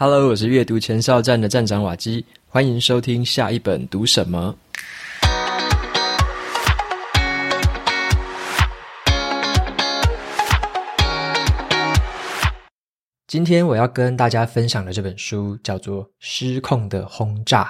Hello，我是阅读前哨站的站长瓦基，欢迎收听下一本读什么。今天我要跟大家分享的这本书叫做《失控的轰炸》，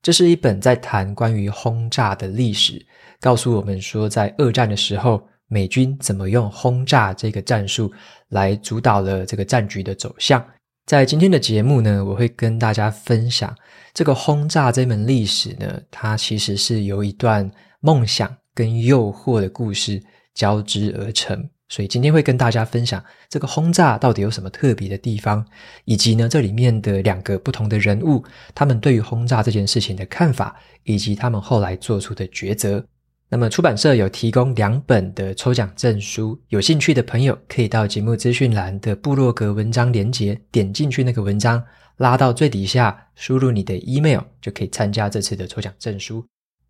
这是一本在谈关于轰炸的历史，告诉我们说，在二战的时候，美军怎么用轰炸这个战术来主导了这个战局的走向。在今天的节目呢，我会跟大家分享这个轰炸这门历史呢，它其实是由一段梦想跟诱惑的故事交织而成。所以今天会跟大家分享这个轰炸到底有什么特别的地方，以及呢，这里面的两个不同的人物，他们对于轰炸这件事情的看法，以及他们后来做出的抉择。那么出版社有提供两本的抽奖证书，有兴趣的朋友可以到节目资讯栏的部落格文章连接，点进去那个文章，拉到最底下，输入你的 email 就可以参加这次的抽奖证书。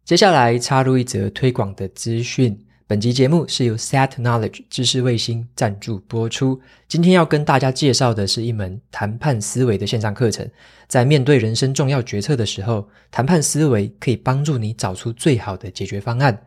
接下来插入一则推广的资讯，本集节目是由 Set Knowledge 知识卫星赞助播出。今天要跟大家介绍的是一门谈判思维的线上课程，在面对人生重要决策的时候，谈判思维可以帮助你找出最好的解决方案。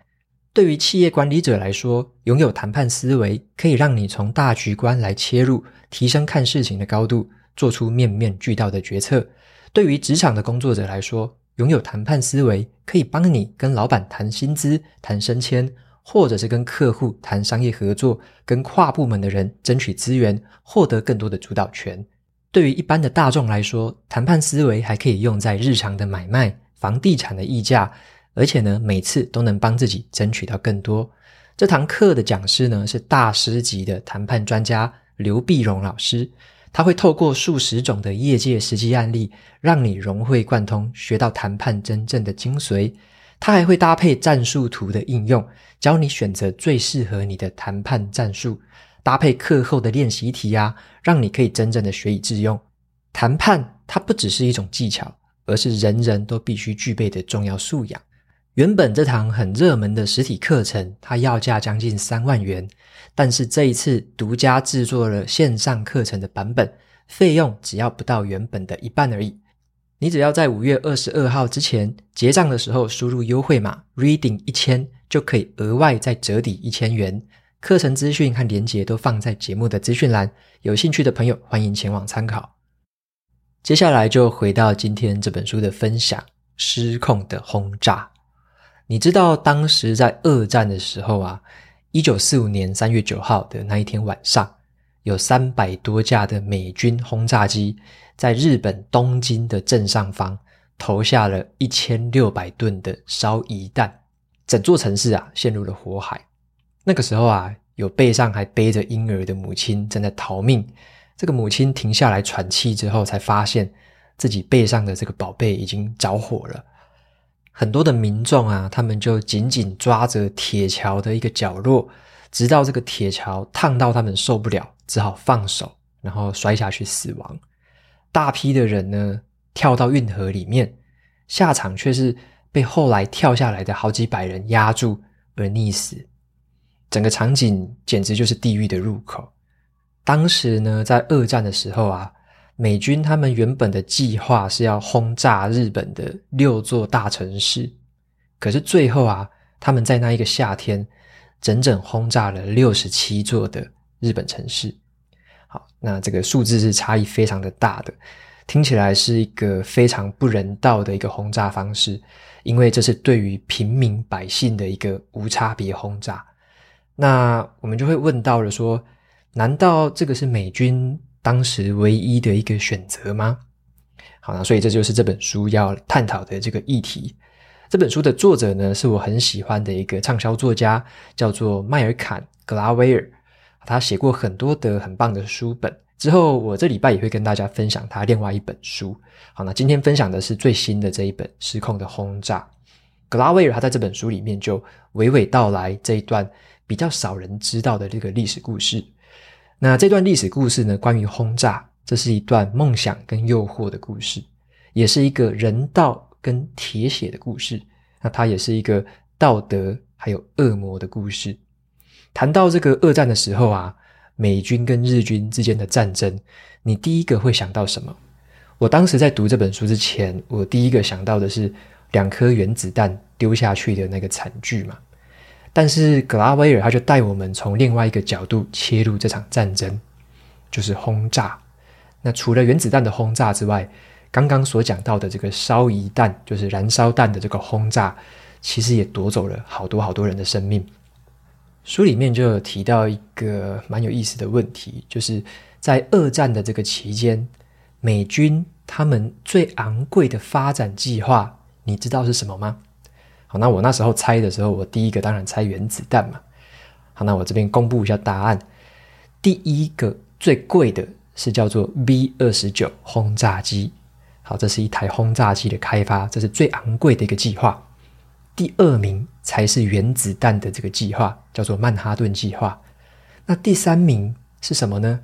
对于企业管理者来说，拥有谈判思维可以让你从大局观来切入，提升看事情的高度，做出面面俱到的决策。对于职场的工作者来说，拥有谈判思维可以帮你跟老板谈薪资、谈升迁，或者是跟客户谈商业合作，跟跨部门的人争取资源，获得更多的主导权。对于一般的大众来说，谈判思维还可以用在日常的买卖、房地产的议价。而且呢，每次都能帮自己争取到更多。这堂课的讲师呢，是大师级的谈判专家刘必荣老师，他会透过数十种的业界实际案例，让你融会贯通，学到谈判真正的精髓。它还会搭配战术图的应用，教你选择最适合你的谈判战术，搭配课后的练习题啊，让你可以真正的学以致用。谈判它不只是一种技巧，而是人人都必须具备的重要素养。原本这堂很热门的实体课程，它要价将近三万元，但是这一次独家制作了线上课程的版本，费用只要不到原本的一半而已。你只要在五月二十二号之前结账的时候输入优惠码 “reading 一千”，就可以额外再折抵一千元。课程资讯和连结都放在节目的资讯栏，有兴趣的朋友欢迎前往参考。接下来就回到今天这本书的分享：失控的轰炸。你知道当时在二战的时候啊，一九四五年三月九号的那一天晚上，有三百多架的美军轰炸机在日本东京的正上方投下了一千六百吨的烧夷弹，整座城市啊陷入了火海。那个时候啊，有背上还背着婴儿的母亲正在逃命。这个母亲停下来喘气之后，才发现自己背上的这个宝贝已经着火了。很多的民众啊，他们就紧紧抓着铁桥的一个角落，直到这个铁桥烫到他们受不了，只好放手，然后摔下去死亡。大批的人呢，跳到运河里面，下场却是被后来跳下来的好几百人压住而溺死。整个场景简直就是地狱的入口。当时呢，在二战的时候啊。美军他们原本的计划是要轰炸日本的六座大城市，可是最后啊，他们在那一个夏天，整整轰炸了六十七座的日本城市。好，那这个数字是差异非常的大的，听起来是一个非常不人道的一个轰炸方式，因为这是对于平民百姓的一个无差别轰炸。那我们就会问到了说，难道这个是美军当时唯一的一个选择吗？好，那所以这就是这本书要探讨的这个议题。这本书的作者呢，是我很喜欢的一个畅销作家，叫做麦尔坎·格拉威尔。他写过很多的很棒的书本。之后我这礼拜也会跟大家分享他另外一本书。好，那今天分享的是最新的这一本《失控的轰炸》。格拉威尔他在这本书里面就娓娓道来这一段比较少人知道的这个历史故事。那这段历史故事呢，关于轰炸，这是一段梦想跟诱惑的故事，也是一个人道跟铁血的故事。那它也是一个道德还有恶魔的故事。谈到这个二战的时候啊，美军跟日军之间的战争，你第一个会想到什么？我当时在读这本书之前，我第一个想到的是两颗原子弹丢下去的那个惨剧嘛。但是格拉威尔他就带我们从另外一个角度切入这场战争，就是轰炸。那除了原子弹的轰炸之外，刚刚所讲到的这个烧夷弹，就是燃烧弹的这个轰炸，其实也夺走了好多好多人的生命。书里面就有提到一个蛮有意思的问题，就是在二战的这个期间，美军他们最昂贵的发展计划，你知道是什么吗？好，那我那时候猜的时候，我第一个当然猜原子弹嘛。好，那我这边公布一下答案，第一个最贵的是叫做 B 二十九轰炸机。好，这是一台轰炸机的开发，这是最昂贵的一个计划。第二名才是原子弹的这个计划，叫做曼哈顿计划。那第三名是什么呢？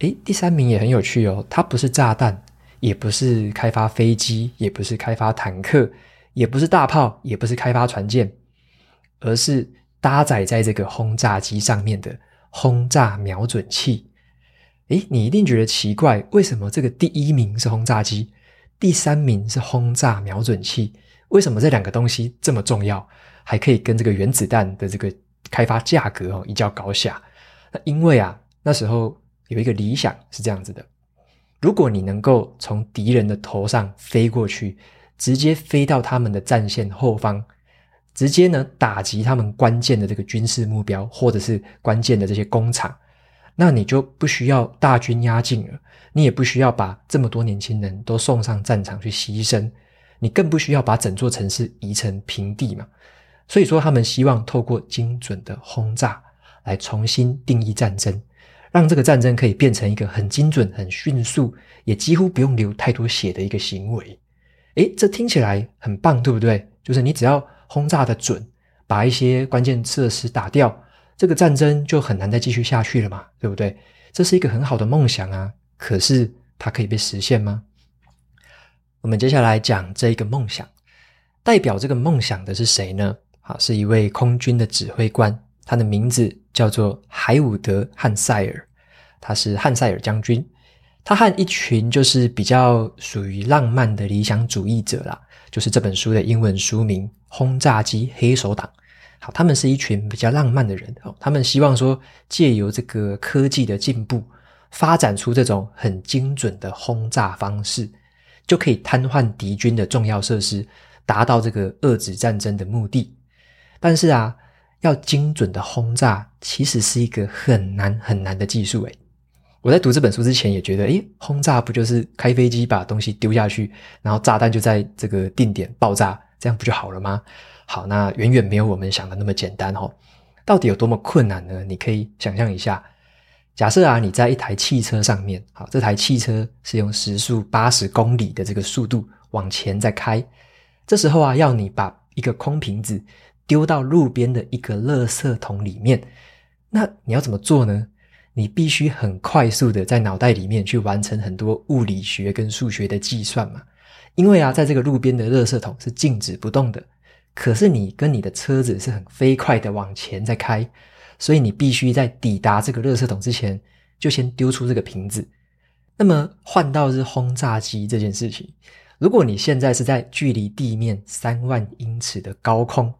诶，第三名也很有趣哦，它不是炸弹，也不是开发飞机，也不是开发坦克，也不是大炮，也不是开发船舰，而是搭载在这个轰炸机上面的轰炸瞄准器。诶，你一定觉得奇怪，为什么这个第一名是轰炸机，第三名是轰炸瞄准器？为什么这两个东西这么重要，还可以跟这个原子弹的这个开发价格哦一较高下？那因为啊，那时候有一个理想是这样子的：如果你能够从敌人的头上飞过去，直接飞到他们的战线后方，直接呢打击他们关键的这个军事目标，或者是关键的这些工厂，那你就不需要大军压境了，你也不需要把这么多年轻人都送上战场去牺牲。你更不需要把整座城市夷成平地嘛，所以说他们希望透过精准的轰炸来重新定义战争，让这个战争可以变成一个很精准、很迅速，也几乎不用流太多血的一个行为。诶，这听起来很棒，对不对？就是你只要轰炸的准，把一些关键设施打掉，这个战争就很难再继续下去了嘛，对不对？这是一个很好的梦想啊，可是它可以被实现吗？我们接下来讲这一个梦想，代表这个梦想的是谁呢？好，是一位空军的指挥官，他的名字叫做海伍德·汉塞尔，他是汉塞尔将军。他和一群就是比较属于浪漫的理想主义者啦，就是这本书的英文书名《轰炸机黑手党》。好，他们是一群比较浪漫的人哦，他们希望说借由这个科技的进步，发展出这种很精准的轰炸方式。就可以瘫痪敌军的重要设施，达到这个遏止战争的目的。但是啊，要精准的轰炸，其实是一个很难很难的技术诶。我在读这本书之前也觉得，诶，轰炸不就是开飞机把东西丢下去，然后炸弹就在这个定点爆炸，这样不就好了吗？好，那远远没有我们想的那么简单哦。到底有多么困难呢？你可以想象一下。假设啊，你在一台汽车上面，好，这台汽车是用时速八十公里的这个速度往前在开。这时候啊，要你把一个空瓶子丢到路边的一个垃圾桶里面，那你要怎么做呢？你必须很快速的在脑袋里面去完成很多物理学跟数学的计算嘛。因为啊，在这个路边的垃圾桶是静止不动的，可是你跟你的车子是很飞快的往前在开。所以你必须在抵达这个垃圾桶之前，就先丢出这个瓶子。那么换到是轰炸机这件事情，如果你现在是在距离地面三万英尺的高空，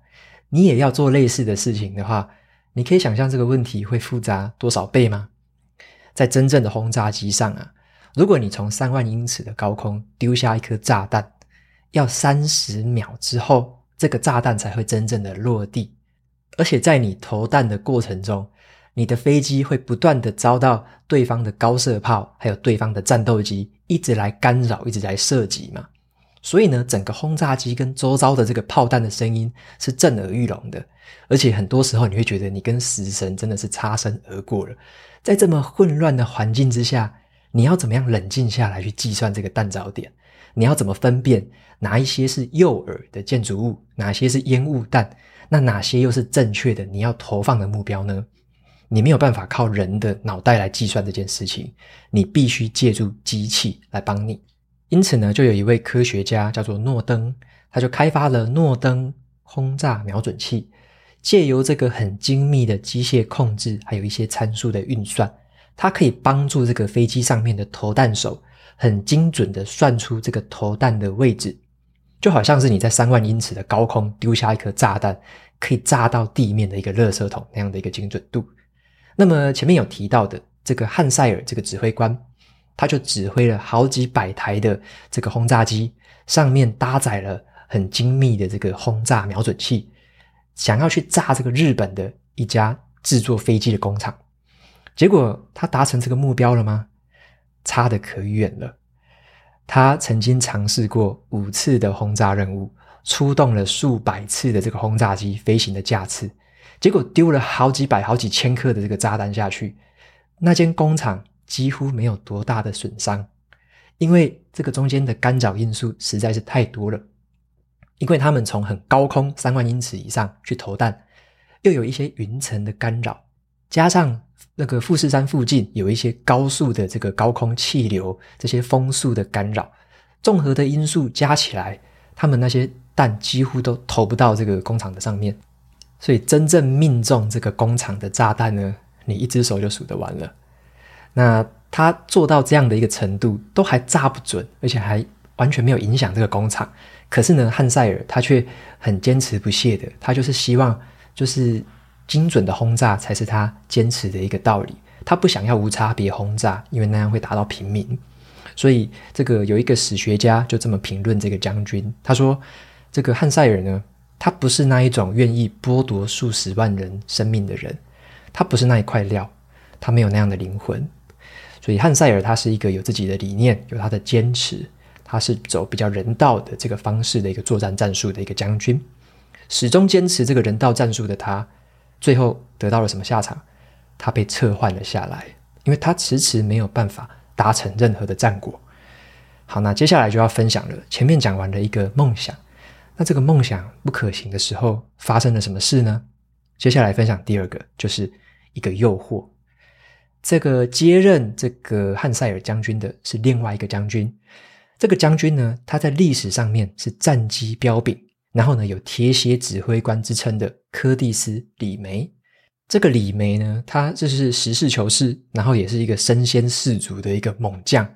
你也要做类似的事情的话，你可以想象这个问题会复杂多少倍吗？在真正的轰炸机上啊，如果你从三万英尺的高空丢下一颗炸弹，要三十秒之后，这个炸弹才会真正的落地。而且在你投弹的过程中，你的飞机会不断的遭到对方的高射炮，还有对方的战斗机一直来干扰，一直来射击嘛。所以呢，整个轰炸机跟周遭的这个炮弹的声音是震耳欲聋的。而且很多时候你会觉得你跟死神真的是擦身而过了。在这么混乱的环境之下，你要怎么样冷静下来去计算这个弹着点？你要怎么分辨哪一些是诱饵的建筑物，哪些是烟雾弹？那哪些又是正确的？你要投放的目标呢？你没有办法靠人的脑袋来计算这件事情，你必须借助机器来帮你。因此呢，就有一位科学家叫做诺登，他就开发了诺登轰炸瞄准器，借由这个很精密的机械控制，还有一些参数的运算，它可以帮助这个飞机上面的投弹手很精准的算出这个投弹的位置，就好像是你在三万英尺的高空丢下一颗炸弹，可以炸到地面的一个垃圾桶那样的一个精准度。那么前面有提到的这个汉塞尔这个指挥官，他就指挥了好几百台的这个轰炸机，上面搭载了很精密的这个轰炸瞄准器，想要去炸这个日本的一家制作飞机的工厂。结果他达成这个目标了吗？差得可远了。他曾经尝试过五次的轰炸任务，出动了数百次的这个轰炸机飞行的架次，结果丢了好几百、好几千克的这个炸弹下去，那间工厂几乎没有多大的损伤，因为这个中间的干扰因素实在是太多了。因为他们从很高空三万英尺以上去投弹，又有一些云层的干扰，加上。那个富士山附近有一些高速的这个高空气流，这些风速的干扰，综合的因素加起来，他们那些弹几乎都投不到这个工厂的上面，所以真正命中这个工厂的炸弹呢，你一只手就数得完了。那他做到这样的一个程度，都还炸不准，而且还完全没有影响这个工厂。可是呢，汉塞尔他却很坚持不懈的，他就是希望就是。精准的轰炸才是他坚持的一个道理。他不想要无差别轰炸，因为那样会打到平民。所以，这个有一个史学家就这么评论这个将军，他说：“这个汉塞尔呢，他不是那一种愿意剥夺数十万人生命的人，他不是那一块料，他没有那样的灵魂。所以，汉塞尔他是一个有自己的理念，有他的坚持，他是走比较人道的这个方式的一个作战战术的一个将军，始终坚持这个人道战术的他。”最后得到了什么下场？他被撤换了下来，因为他迟迟没有办法达成任何的战果。好，那接下来就要分享了。前面讲完了一个梦想，那这个梦想不可行的时候发生了什么事呢？接下来分享第二个，就是一个诱惑。这个接任这个汉塞尔将军的是另外一个将军。这个将军呢，他在历史上面是战绩彪炳。然后呢，有铁血指挥官之称的柯蒂斯·李梅，这个李梅呢，他就是实事求是，然后也是一个身先士卒的一个猛将，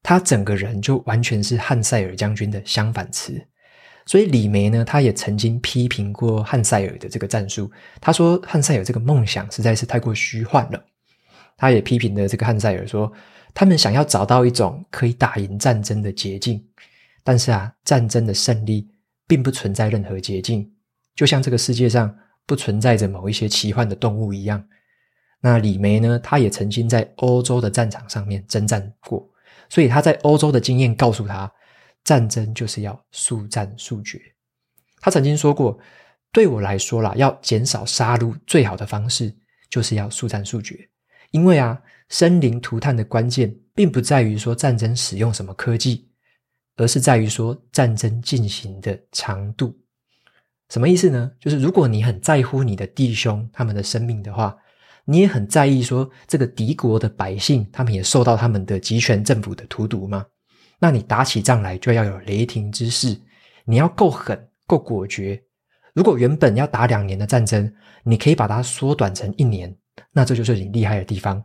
他整个人就完全是汉塞尔将军的相反词。所以李梅呢，他也曾经批评过汉塞尔的这个战术，他说汉塞尔这个梦想实在是太过虚幻了。他也批评了这个汉塞尔说，他们想要找到一种可以打赢战争的捷径，但是啊，战争的胜利。并不存在任何捷径，就像这个世界上不存在着某一些奇幻的动物一样。那李梅呢？他也曾经在欧洲的战场上面征战过，所以他在欧洲的经验告诉他，战争就是要速战速决。他曾经说过：“对我来说啦，要减少杀戮，最好的方式就是要速战速决。因为啊，生灵涂炭的关键，并不在于说战争使用什么科技。”而是在于说战争进行的长度，什么意思呢？就是如果你很在乎你的弟兄他们的生命的话，你也很在意说这个敌国的百姓他们也受到他们的集权政府的荼毒吗？那你打起仗来就要有雷霆之势，你要够狠够果决。如果原本要打两年的战争，你可以把它缩短成一年，那这就是你厉害的地方。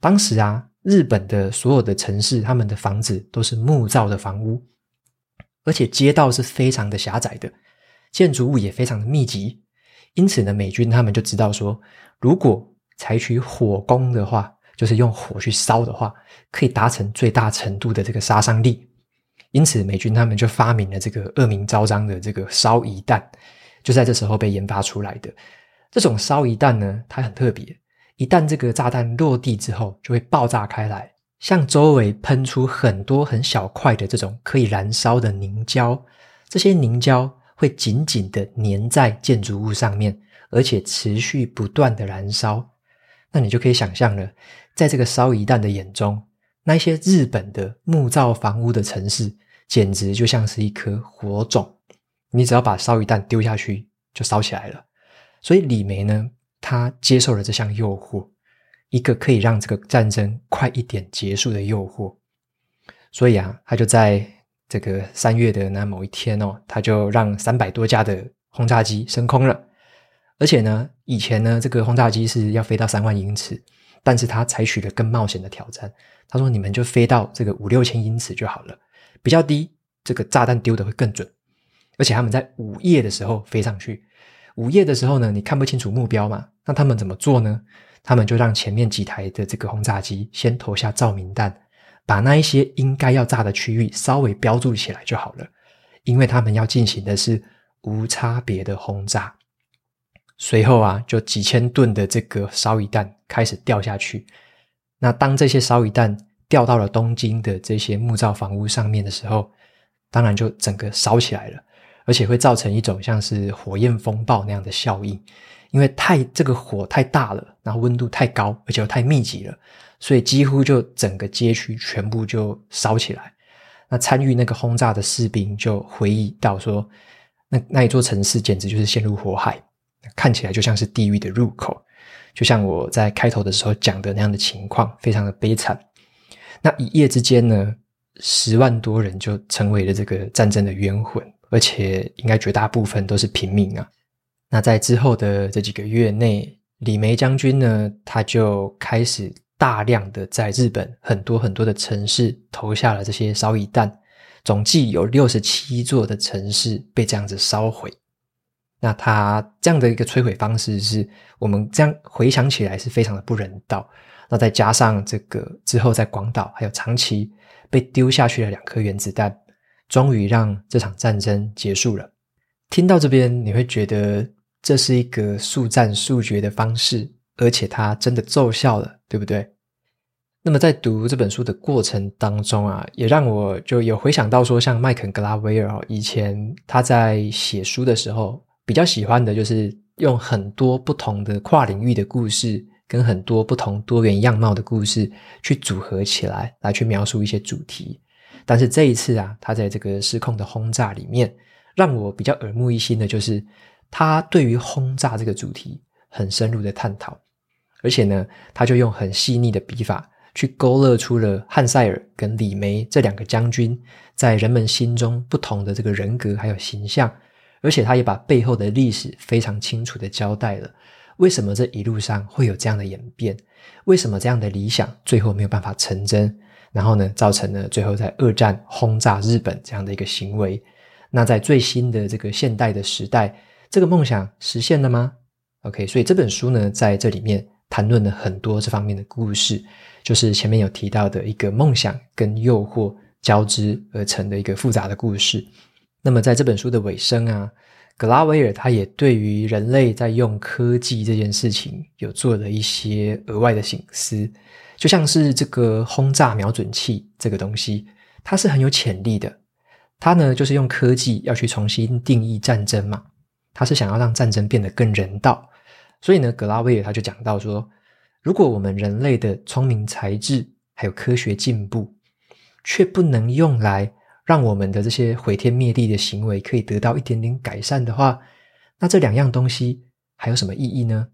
当时啊。日本的所有的城市，他们的房子都是木造的房屋，而且街道是非常的狭窄的，建筑物也非常的密集。因此呢，美军他们就知道说，如果采取火攻的话，就是用火去烧的话，可以达成最大程度的这个杀伤力。因此，美军他们就发明了这个恶名昭彰的这个烧夷弹，就在这时候被研发出来的。这种烧夷弹呢，它很特别。一旦这个炸弹落地之后，就会爆炸开来，向周围喷出很多很小块的这种可以燃烧的凝胶。这些凝胶会紧紧的粘在建筑物上面，而且持续不断的燃烧。那你就可以想象了，在这个烧夷弹的眼中，那些日本的木造房屋的城市，简直就像是一颗火种。你只要把烧夷弹丢下去，就烧起来了。所以李梅呢，他接受了这项诱惑，一个可以让这个战争快一点结束的诱惑。所以啊，他就在这个三月的那某一天哦，他就让三百多架的轰炸机升空了。而且呢，以前呢，这个轰炸机是要飞到三万英尺，但是他采取了更冒险的挑战。他说：“你们就飞到这个五六千英尺就好了，比较低，这个炸弹丢的会更准。而且他们在午夜的时候飞上去，午夜的时候呢，你看不清楚目标嘛？那他们怎么做呢？他们就让前面几台的这个轰炸机先投下照明弹，把那一些应该要炸的区域稍微标注起来就好了，因为他们要进行的是无差别的轰炸。随后啊，就几千吨的这个烧夷弹开始掉下去。”那当这些烧夷弹掉到了东京的这些木造房屋上面的时候，当然就整个烧起来了，而且会造成一种像是火焰风暴那样的效应，因为太这个火太大了，然后温度太高，而且又太密集了，所以几乎就整个街区全部就烧起来。那参与那个轰炸的士兵就回忆到说，那那一座城市简直就是陷入火海，看起来就像是地狱的入口。就像我在开头的时候讲的那样的情况，非常的悲惨。那一夜之间呢，十万多人就成为了这个战争的冤魂，而且应该绝大部分都是平民啊。那在之后的这几个月内，李梅将军呢，他就开始大量的在日本很多很多的城市投下了这些烧夷弹，总计有六十七座的城市被这样子烧毁。那他这样的一个摧毁方式，是我们这样回想起来是非常的不人道。那再加上这个之后在广岛还有长崎被丢下去了两颗原子弹，终于让这场战争结束了。听到这边，你会觉得这是一个速战速决的方式，而且它真的奏效了，对不对？那么在读这本书的过程当中啊，也让我就有回想到说，像麦肯格拉威尔以前他在写书的时候。比较喜欢的就是用很多不同的跨领域的故事，跟很多不同多元样貌的故事去组合起来，来去描述一些主题。但是这一次啊，他在这个失控的轰炸里面，让我比较耳目一新的就是，他对于轰炸这个主题很深入的探讨，而且呢，他就用很细腻的笔法去勾勒出了汉塞尔跟李梅这两个将军在人们心中不同的这个人格还有形象。而且他也把背后的历史非常清楚的交代了，为什么这一路上会有这样的演变？为什么这样的理想最后没有办法成真？然后呢，造成了最后在二战轰炸日本这样的一个行为？那在最新的这个现代的时代，这个梦想实现了吗？OK，所以这本书呢，在这里面谈论了很多这方面的故事，就是前面有提到的一个梦想跟诱惑交织而成的一个复杂的故事。那么在这本书的尾声啊，格拉维尔他也对于人类在用科技这件事情有做了一些额外的省思，就像是这个轰炸瞄准器这个东西，它是很有潜力的。它呢就是用科技要去重新定义战争嘛，它是想要让战争变得更人道。所以呢，格拉维尔他就讲到说，如果我们人类的聪明才智还有科学进步，却不能用来让我们的这些毁天灭地的行为可以得到一点点改善的话，那这两样东西还有什么意义呢？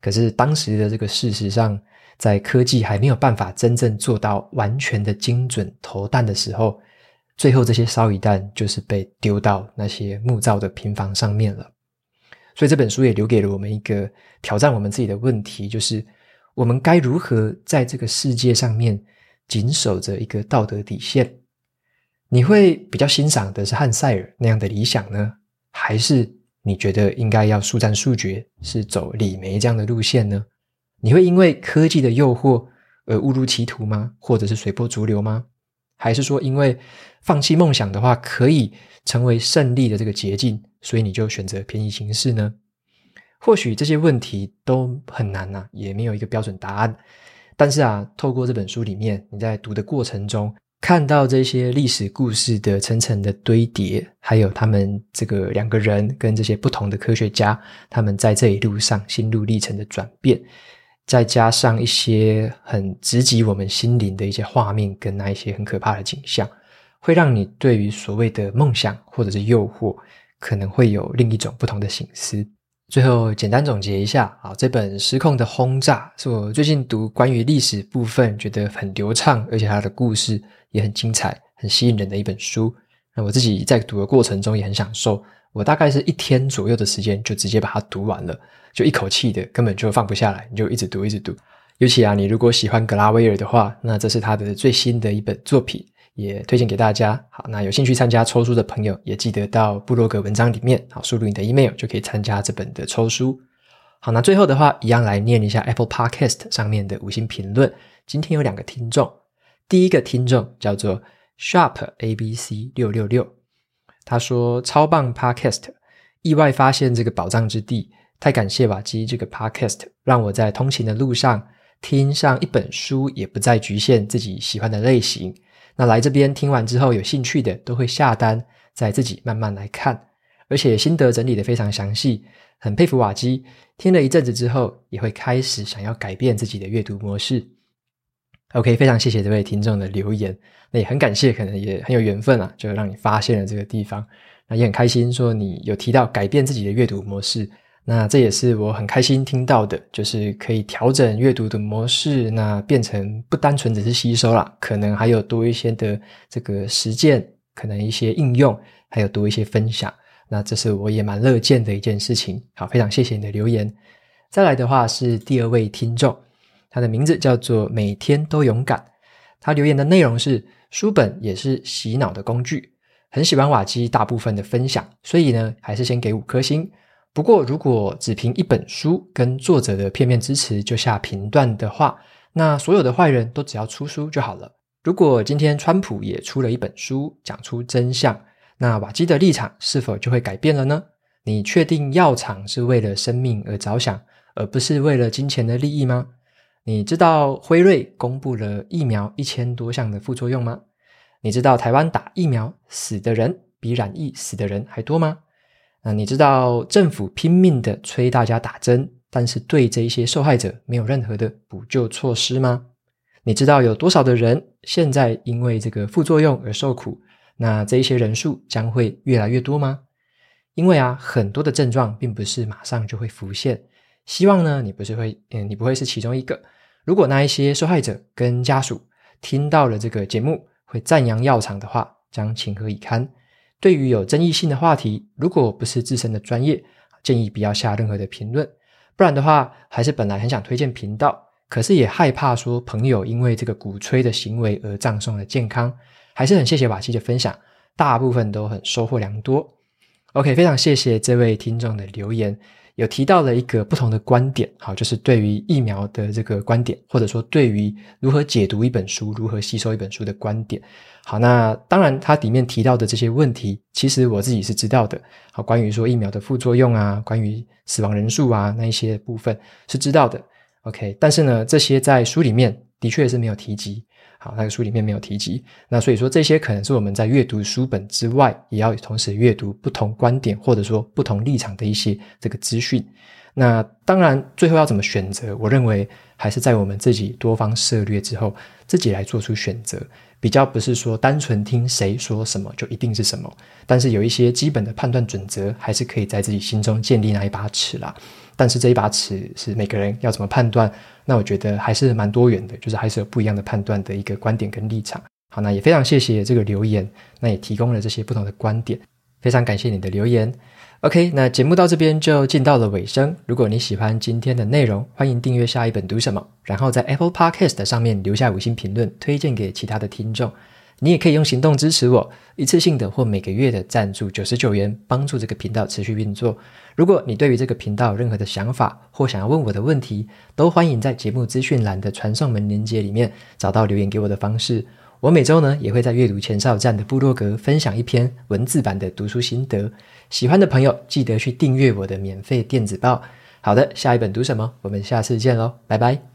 可是当时的这个事实上，在科技还没有办法真正做到完全的精准投弹的时候，最后这些烧夷弹就是被丢到那些木造的平房上面了。所以这本书也留给了我们一个挑战我们自己的问题，就是我们该如何在这个世界上面谨守着一个道德底线？你会比较欣赏的是汉塞尔那样的理想呢，还是你觉得应该要速战速决，是走李梅这样的路线呢？你会因为科技的诱惑而误入歧途吗？或者是随波逐流吗？还是说因为放弃梦想的话可以成为胜利的这个捷径，所以你就选择便宜行事呢？或许这些问题都很难呐，也没有一个标准答案。但是啊，透过这本书里面，你在读的过程中，看到这些历史故事的层层的堆叠，还有他们这个两个人跟这些不同的科学家，他们在这一路上心路历程的转变，再加上一些很直击我们心灵的一些画面跟那一些很可怕的景象，会让你对于所谓的梦想或者是诱惑，可能会有另一种不同的醒思。最后简单总结一下，啊，这本《失控的轰炸》是我最近读关于历史部分觉得很流畅，而且它的故事也很精彩、很吸引人的一本书。那我自己在读的过程中也很享受，我大概是一天左右的时间就直接把它读完了，就一口气的，根本就放不下来，你就一直读、一直读。尤其啊，你如果喜欢格拉威尔的话，那这是他的最新的一本作品，也推荐给大家。好，那有兴趣参加抽书的朋友，也记得到部落格文章里面，好，输入你的 email 就可以参加这本的抽书。好，那最后的话，一样来念一下 Apple Podcast 上面的五星评论。今天有两个听众，第一个听众叫做 Sharp ABC 六六六，他说超棒 Podcast，意外发现这个宝藏之地，太感谢瓦基这个 Podcast，让我在通勤的路上听上一本书，也不再局限自己喜欢的类型。那来这边听完之后，有兴趣的都会下单，再自己慢慢来看，而且心得整理得非常详细。很佩服瓦基，听了一阵子之后，也会开始想要改变自己的阅读模式。OK，非常谢谢这位听众的留言，那也很感谢，可能也很有缘分啊，就让你发现了这个地方。那也很开心，说你有提到改变自己的阅读模式，那这也是我很开心听到的，就是可以调整阅读的模式，那变成不单纯只是吸收啦，可能还有多一些的这个实践，可能一些应用，还有多一些分享。那这是我也蛮乐见的一件事情。好，非常谢谢你的留言。再来的话是第二位听众，他的名字叫做每天都勇敢。他留言的内容是：书本也是洗脑的工具，很喜欢瓦基大部分的分享，所以呢，还是先给五颗星。不过，如果只凭一本书跟作者的片面支持就下评断的话，那所有的坏人都只要出书就好了。如果今天川普也出了一本书，讲出真相。那瓦基的立场是否就会改变了呢？你确定药厂是为了生命而着想，而不是为了金钱的利益吗？你知道辉瑞公布了疫苗一千多项的副作用吗？你知道台湾打疫苗死的人比染疫死的人还多吗？那你知道政府拼命的催大家打针，但是对这一些受害者没有任何的补救措施吗？你知道有多少的人现在因为这个副作用而受苦？那这一些人数将会越来越多吗？因为啊，很多的症状并不是马上就会浮现。希望呢，你不是会，嗯，你不会是其中一个。如果那一些受害者跟家属听到了这个节目，会赞扬药厂的话，将情何以堪？对于有争议性的话题，如果不是自身的专业，建议不要下任何的评论。不然的话，还是本来很想推荐频道，可是也害怕说朋友因为这个鼓吹的行为而葬送了健康。还是很谢谢瓦西的分享，大部分都很收获良多。OK，非常谢谢这位听众的留言，有提到了一个不同的观点，好，就是对于疫苗的这个观点，或者说对于如何解读一本书、如何吸收一本书的观点。好，那当然，它里面提到的这些问题，其实我自己是知道的。好，关于说疫苗的副作用啊，关于死亡人数啊，那一些部分是知道的。OK，但是呢，这些在书里面的确是没有提及。好，那个书里面没有提及，那所以说这些可能是我们在阅读书本之外，也要同时阅读不同观点或者说不同立场的一些这个资讯。那当然，最后要怎么选择，我认为还是在我们自己多方涉猎之后，自己来做出选择，比较不是说单纯听谁说什么就一定是什么。但是有一些基本的判断准则，还是可以在自己心中建立那一把尺啦。但是这一把尺是每个人要怎么判断？那我觉得还是蛮多元的，就是还是有不一样的判断的一个观点跟立场。好，那也非常谢谢这个留言，那也提供了这些不同的观点，非常感谢你的留言。OK，那节目到这边就进到了尾声。如果你喜欢今天的内容，欢迎订阅下一本读什么，然后在 Apple Podcast 上面留下五星评论，推荐给其他的听众。你也可以用行动支持我，一次性的或每个月的赞助九十九元，帮助这个频道持续运作。如果你对于这个频道有任何的想法或想要问我的问题，都欢迎在节目资讯栏的传送门链接里面找到留言给我的方式。我每周呢也会在阅读前哨站的部落格分享一篇文字版的读书心得，喜欢的朋友记得去订阅我的免费电子报。好的，下一本读什么？我们下次见喽，拜拜。